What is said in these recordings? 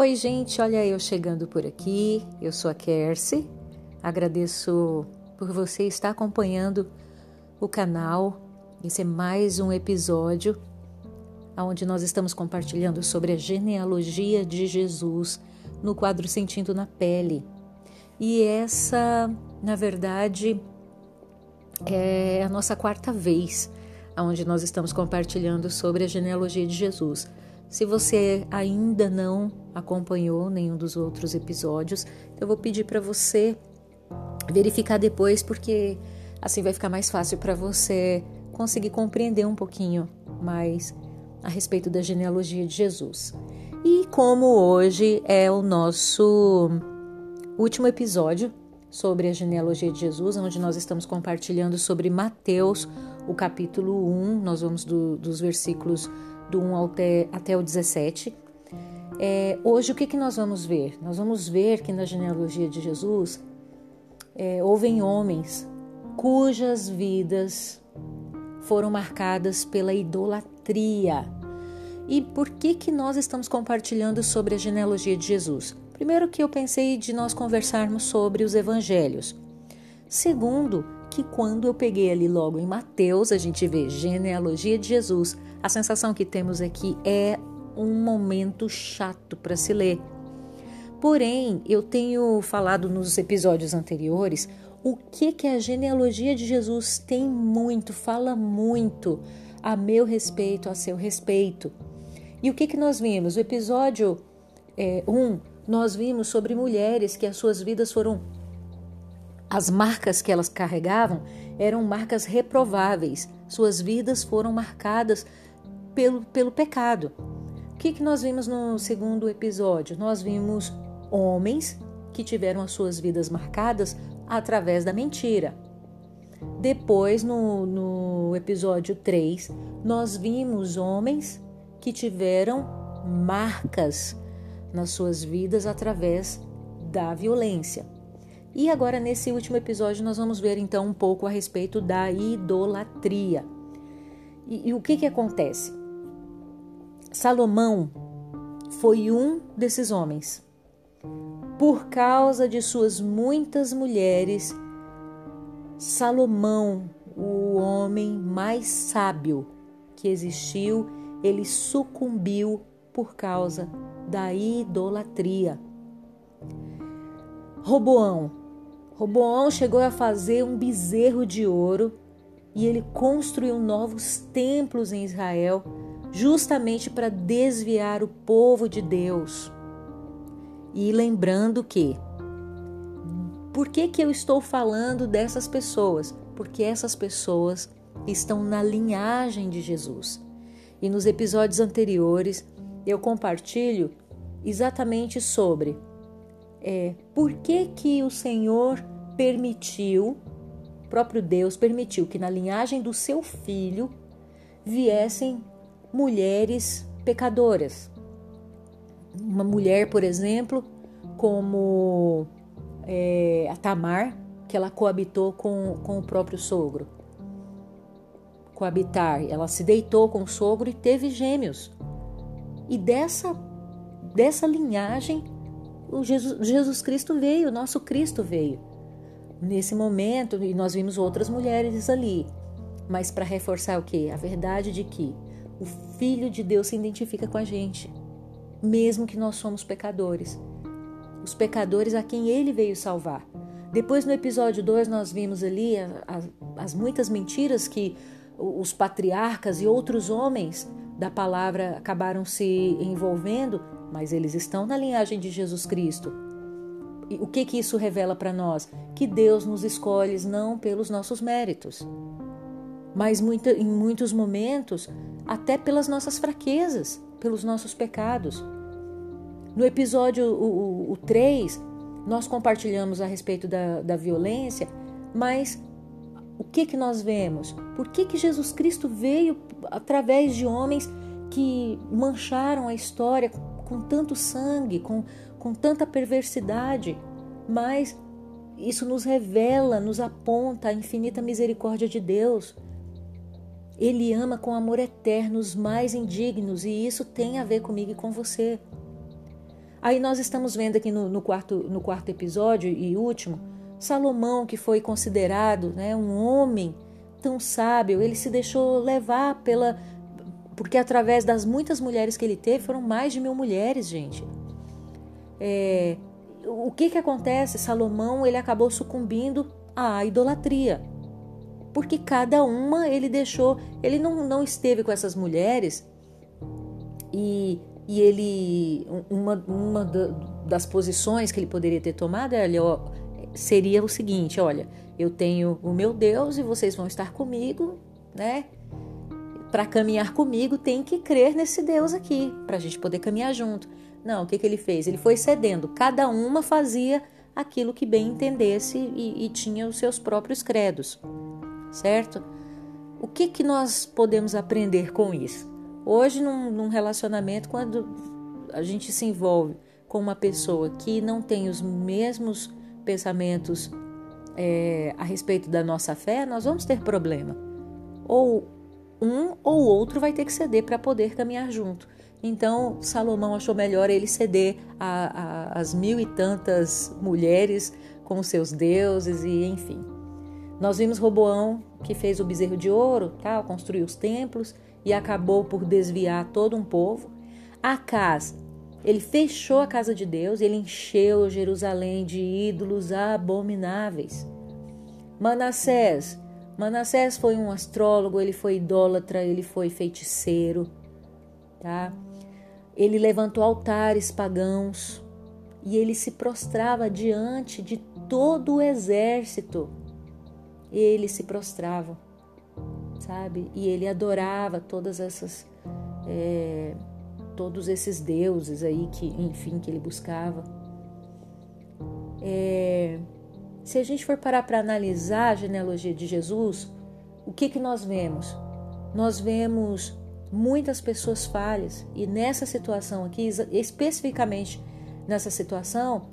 Oi, gente, olha eu chegando por aqui. Eu sou a Kersi. Agradeço por você estar acompanhando o canal. Esse é mais um episódio onde nós estamos compartilhando sobre a genealogia de Jesus no quadro Sentindo na Pele. E essa, na verdade, é a nossa quarta vez onde nós estamos compartilhando sobre a genealogia de Jesus. Se você ainda não acompanhou nenhum dos outros episódios, eu vou pedir para você verificar depois, porque assim vai ficar mais fácil para você conseguir compreender um pouquinho mais a respeito da genealogia de Jesus. E como hoje é o nosso último episódio sobre a genealogia de Jesus, onde nós estamos compartilhando sobre Mateus, o capítulo 1, nós vamos do, dos versículos do 1 até, até o 17. É, hoje, o que, que nós vamos ver? Nós vamos ver que na genealogia de Jesus é, houve homens cujas vidas foram marcadas pela idolatria. E por que, que nós estamos compartilhando sobre a genealogia de Jesus? Primeiro, que eu pensei de nós conversarmos sobre os evangelhos. Segundo, que quando eu peguei ali logo em Mateus, a gente vê genealogia de Jesus, a sensação que temos aqui é um momento chato para se ler. Porém, eu tenho falado nos episódios anteriores o que que a genealogia de Jesus tem muito, fala muito a meu respeito, a seu respeito. E o que que nós vimos? O episódio 1, é, um, nós vimos sobre mulheres que as suas vidas foram as marcas que elas carregavam eram marcas reprováveis. Suas vidas foram marcadas pelo, pelo pecado. O que, que nós vimos no segundo episódio? Nós vimos homens que tiveram as suas vidas marcadas através da mentira. Depois, no, no episódio 3, nós vimos homens que tiveram marcas nas suas vidas através da violência. E agora, nesse último episódio, nós vamos ver então um pouco a respeito da idolatria. E, e o que, que acontece? Salomão foi um desses homens. Por causa de suas muitas mulheres, Salomão, o homem mais sábio que existiu, ele sucumbiu por causa da idolatria. Roboão, Roboão chegou a fazer um bezerro de ouro e ele construiu novos templos em Israel, justamente para desviar o povo de Deus. E lembrando que por que, que eu estou falando dessas pessoas? Porque essas pessoas estão na linhagem de Jesus. E nos episódios anteriores eu compartilho exatamente sobre é, por que, que o Senhor permitiu, próprio Deus permitiu que na linhagem do seu filho viessem mulheres pecadoras. Uma mulher, por exemplo, como é, a Tamar, que ela coabitou com, com o próprio sogro. Coabitar, ela se deitou com o sogro e teve gêmeos. E dessa, dessa linhagem o Jesus, Jesus Cristo veio, o nosso Cristo veio. Nesse momento, e nós vimos outras mulheres ali, mas para reforçar o que? A verdade de que o Filho de Deus se identifica com a gente, mesmo que nós somos pecadores. Os pecadores a quem ele veio salvar. Depois, no episódio 2, nós vimos ali as, as muitas mentiras que os patriarcas e outros homens da palavra acabaram se envolvendo mas eles estão na linhagem de Jesus Cristo. O que que isso revela para nós? Que Deus nos escolhe não pelos nossos méritos, mas muita, em muitos momentos até pelas nossas fraquezas, pelos nossos pecados. No episódio o 3, nós compartilhamos a respeito da, da violência, mas o que que nós vemos? Por que que Jesus Cristo veio através de homens que mancharam a história com tanto sangue, com, com tanta perversidade, mas isso nos revela, nos aponta a infinita misericórdia de Deus. Ele ama com amor eterno os mais indignos e isso tem a ver comigo e com você. Aí nós estamos vendo aqui no, no, quarto, no quarto episódio e último, Salomão, que foi considerado né, um homem tão sábio, ele se deixou levar pela. Porque através das muitas mulheres que ele teve, foram mais de mil mulheres, gente. É, o que que acontece? Salomão ele acabou sucumbindo à idolatria. Porque cada uma ele deixou, ele não, não esteve com essas mulheres e e ele uma, uma das posições que ele poderia ter tomado é, seria o seguinte, olha, eu tenho o meu Deus e vocês vão estar comigo, né? Para caminhar comigo tem que crer nesse Deus aqui, para a gente poder caminhar junto. Não, o que, que ele fez? Ele foi cedendo. Cada uma fazia aquilo que bem entendesse e, e tinha os seus próprios credos, certo? O que, que nós podemos aprender com isso? Hoje, num, num relacionamento, quando a gente se envolve com uma pessoa que não tem os mesmos pensamentos é, a respeito da nossa fé, nós vamos ter problema. Ou um ou outro vai ter que ceder para poder caminhar junto. Então, Salomão achou melhor ele ceder às mil e tantas mulheres com seus deuses e enfim. Nós vimos Roboão que fez o bezerro de ouro, tal, construiu os templos e acabou por desviar todo um povo. Acas, ele fechou a casa de Deus, ele encheu Jerusalém de ídolos abomináveis. Manassés, Manassés foi um astrólogo, ele foi idólatra, ele foi feiticeiro, tá? Ele levantou altares pagãos e ele se prostrava diante de todo o exército. Ele se prostrava sabe? E ele adorava todas essas, é, todos esses deuses aí que, enfim, que ele buscava. É, se a gente for parar para analisar a genealogia de Jesus, o que que nós vemos? Nós vemos muitas pessoas falhas e nessa situação aqui, especificamente nessa situação,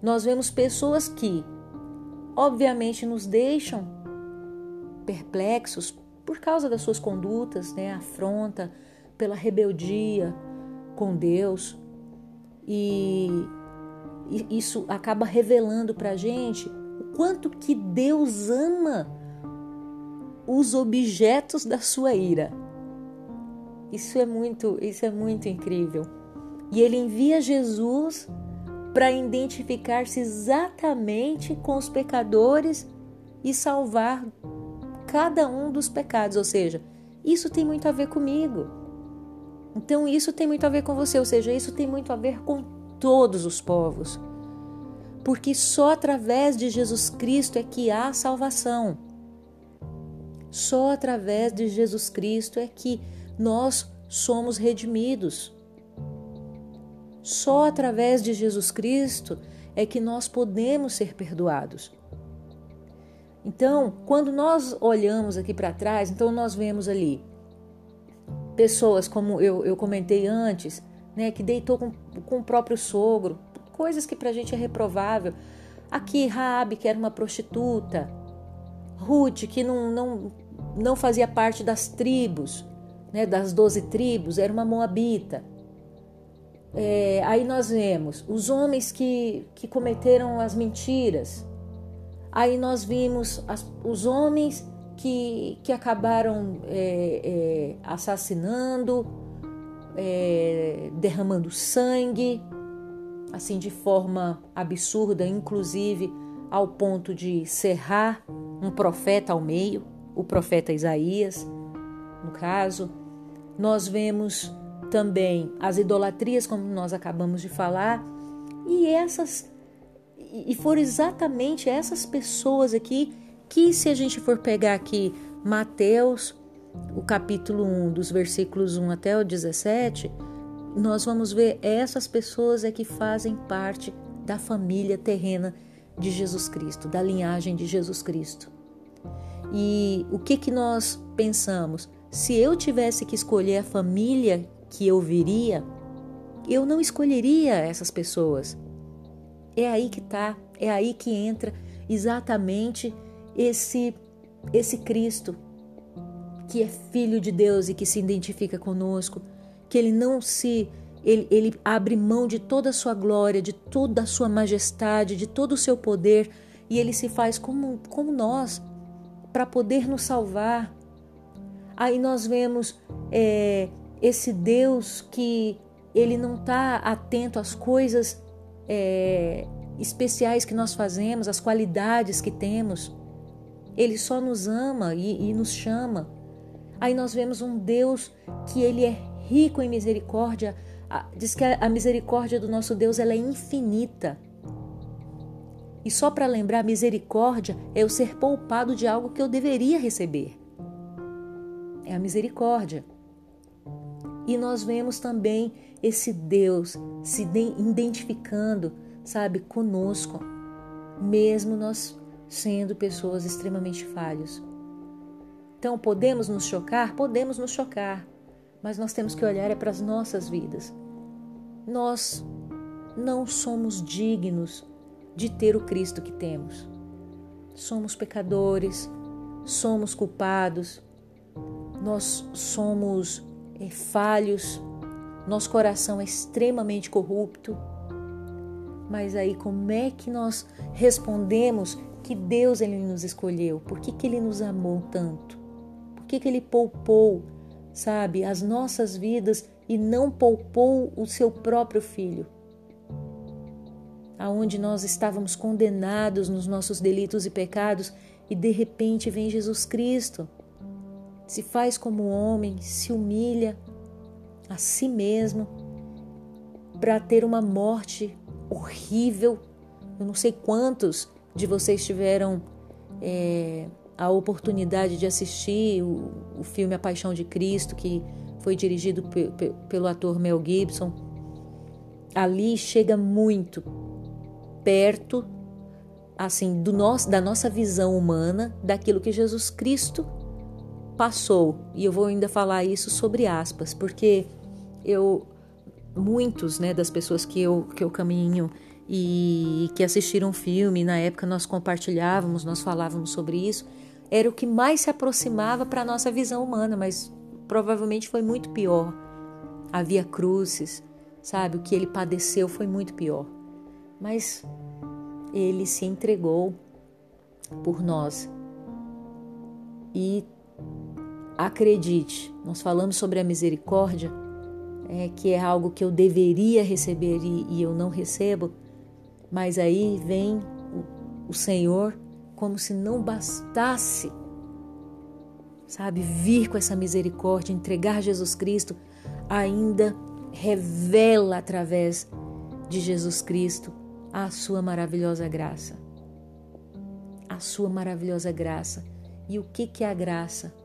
nós vemos pessoas que, obviamente, nos deixam perplexos por causa das suas condutas, né, afronta pela rebeldia com Deus. E, isso acaba revelando para a gente quanto que Deus ama os objetos da sua ira. Isso é muito, isso é muito incrível. E ele envia Jesus para identificar-se exatamente com os pecadores e salvar cada um dos pecados, ou seja, isso tem muito a ver comigo. Então isso tem muito a ver com você, ou seja, isso tem muito a ver com todos os povos. Porque só através de Jesus Cristo é que há salvação. Só através de Jesus Cristo é que nós somos redimidos. Só através de Jesus Cristo é que nós podemos ser perdoados. Então, quando nós olhamos aqui para trás, então nós vemos ali pessoas, como eu, eu comentei antes, né, que deitou com, com o próprio sogro, coisas que para a gente é reprovável. Aqui, Raabe, que era uma prostituta, Ruth, que não, não, não fazia parte das tribos, né, das doze tribos, era uma moabita. É, aí nós vemos os homens que, que cometeram as mentiras, Aí nós vimos as, os homens que, que acabaram é, é, assassinando, é, derramando sangue, assim de forma absurda, inclusive ao ponto de serrar um profeta ao meio, o profeta Isaías, no caso. Nós vemos também as idolatrias, como nós acabamos de falar, e essas e foram exatamente essas pessoas aqui que, se a gente for pegar aqui Mateus, o capítulo 1, dos versículos 1 até o 17, nós vamos ver essas pessoas é que fazem parte da família terrena de Jesus Cristo, da linhagem de Jesus Cristo. E o que que nós pensamos? Se eu tivesse que escolher a família que eu viria, eu não escolheria essas pessoas. É aí que está, é aí que entra exatamente esse esse Cristo que é filho de Deus e que se identifica conosco, que ele não se ele, ele abre mão de toda a sua glória, de toda a sua majestade, de todo o seu poder, e ele se faz como, como nós, para poder nos salvar. Aí nós vemos é, esse Deus que ele não está atento às coisas é, especiais que nós fazemos, às qualidades que temos. Ele só nos ama e, e nos chama. Aí nós vemos um Deus que ele é rico em misericórdia. Diz que a misericórdia do nosso Deus ela é infinita. E só para lembrar, misericórdia é eu ser poupado de algo que eu deveria receber. É a misericórdia. E nós vemos também esse Deus se identificando, sabe, conosco, mesmo nós sendo pessoas extremamente falhos. Então, podemos nos chocar? Podemos nos chocar, mas nós temos que olhar é para as nossas vidas. Nós não somos dignos de ter o Cristo que temos. Somos pecadores, somos culpados, nós somos é, falhos, nosso coração é extremamente corrupto. Mas aí como é que nós respondemos que Deus ele nos escolheu? Por que, que ele nos amou tanto? Por que, que ele poupou, sabe, as nossas vidas e não poupou o seu próprio filho? Aonde nós estávamos condenados nos nossos delitos e pecados e de repente vem Jesus Cristo, se faz como homem, se humilha a si mesmo para ter uma morte horrível. Eu não sei quantos de vocês tiveram é, a oportunidade de assistir o, o, filme A Paixão de Cristo, que foi dirigido pe, pe, pelo ator Mel Gibson. Ali chega muito perto assim do nosso, da nossa visão humana daquilo que Jesus Cristo passou. E eu vou ainda falar isso sobre aspas, porque eu muitos, né, das pessoas que eu que eu caminho e que assistiram o filme, na época nós compartilhávamos, nós falávamos sobre isso, era o que mais se aproximava para a nossa visão humana, mas provavelmente foi muito pior. Havia cruzes, sabe? O que ele padeceu foi muito pior. Mas ele se entregou por nós. E acredite, nós falamos sobre a misericórdia, é, que é algo que eu deveria receber e, e eu não recebo, mas aí vem o, o Senhor como se não bastasse, sabe, vir com essa misericórdia, entregar Jesus Cristo, ainda revela através de Jesus Cristo a sua maravilhosa graça. A sua maravilhosa graça. E o que, que é a graça?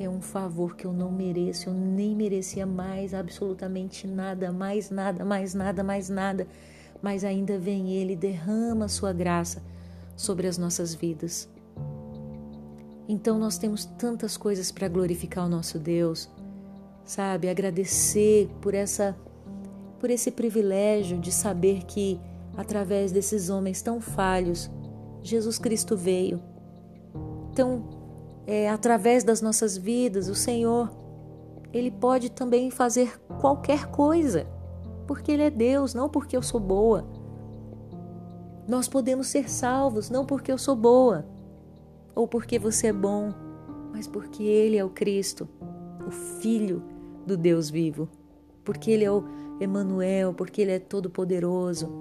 é um favor que eu não mereço, eu nem merecia mais absolutamente nada, mais nada, mais nada, mais nada. Mas ainda vem Ele derrama a sua graça sobre as nossas vidas. Então nós temos tantas coisas para glorificar o nosso Deus, sabe? Agradecer por essa por esse privilégio de saber que através desses homens tão falhos, Jesus Cristo veio. Então, é, através das nossas vidas, o Senhor, Ele pode também fazer qualquer coisa, porque Ele é Deus, não porque eu sou boa. Nós podemos ser salvos não porque eu sou boa ou porque você é bom, mas porque Ele é o Cristo, o Filho do Deus vivo, porque Ele é o Emanuel, porque Ele é todo-poderoso,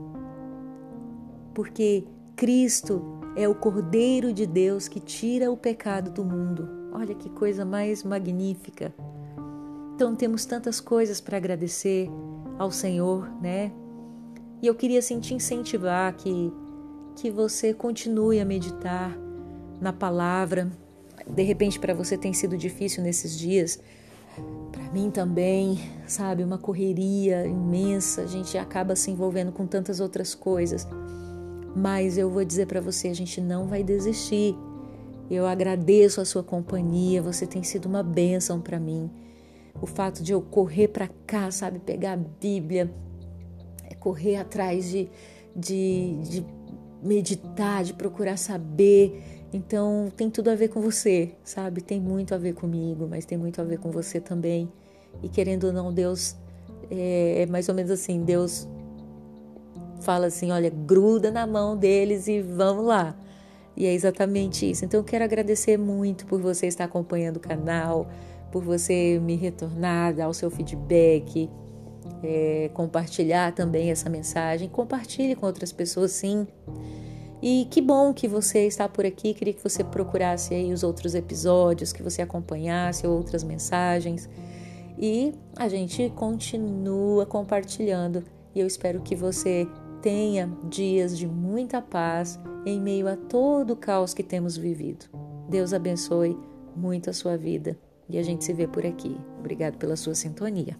porque Cristo é o Cordeiro de Deus que tira o pecado do mundo. Olha que coisa mais magnífica. Então temos tantas coisas para agradecer ao Senhor, né? E eu queria assim, te incentivar que, que você continue a meditar na palavra. De repente para você tem sido difícil nesses dias. Para mim também, sabe, uma correria imensa, a gente acaba se envolvendo com tantas outras coisas. Mas eu vou dizer para você, a gente não vai desistir. Eu agradeço a sua companhia, você tem sido uma bênção para mim. O fato de eu correr para cá, sabe, pegar a Bíblia, correr atrás de, de, de meditar, de procurar saber. Então tem tudo a ver com você, sabe? Tem muito a ver comigo, mas tem muito a ver com você também. E querendo ou não, Deus é, é mais ou menos assim: Deus fala assim: olha, gruda na mão deles e vamos lá. E é exatamente isso. Então eu quero agradecer muito por você estar acompanhando o canal, por você me retornar, dar o seu feedback, é, compartilhar também essa mensagem. Compartilhe com outras pessoas, sim. E que bom que você está por aqui. Queria que você procurasse aí os outros episódios, que você acompanhasse outras mensagens. E a gente continua compartilhando. E eu espero que você tenha dias de muita paz em meio a todo o caos que temos vivido. Deus abençoe muito a sua vida e a gente se vê por aqui. Obrigado pela sua sintonia.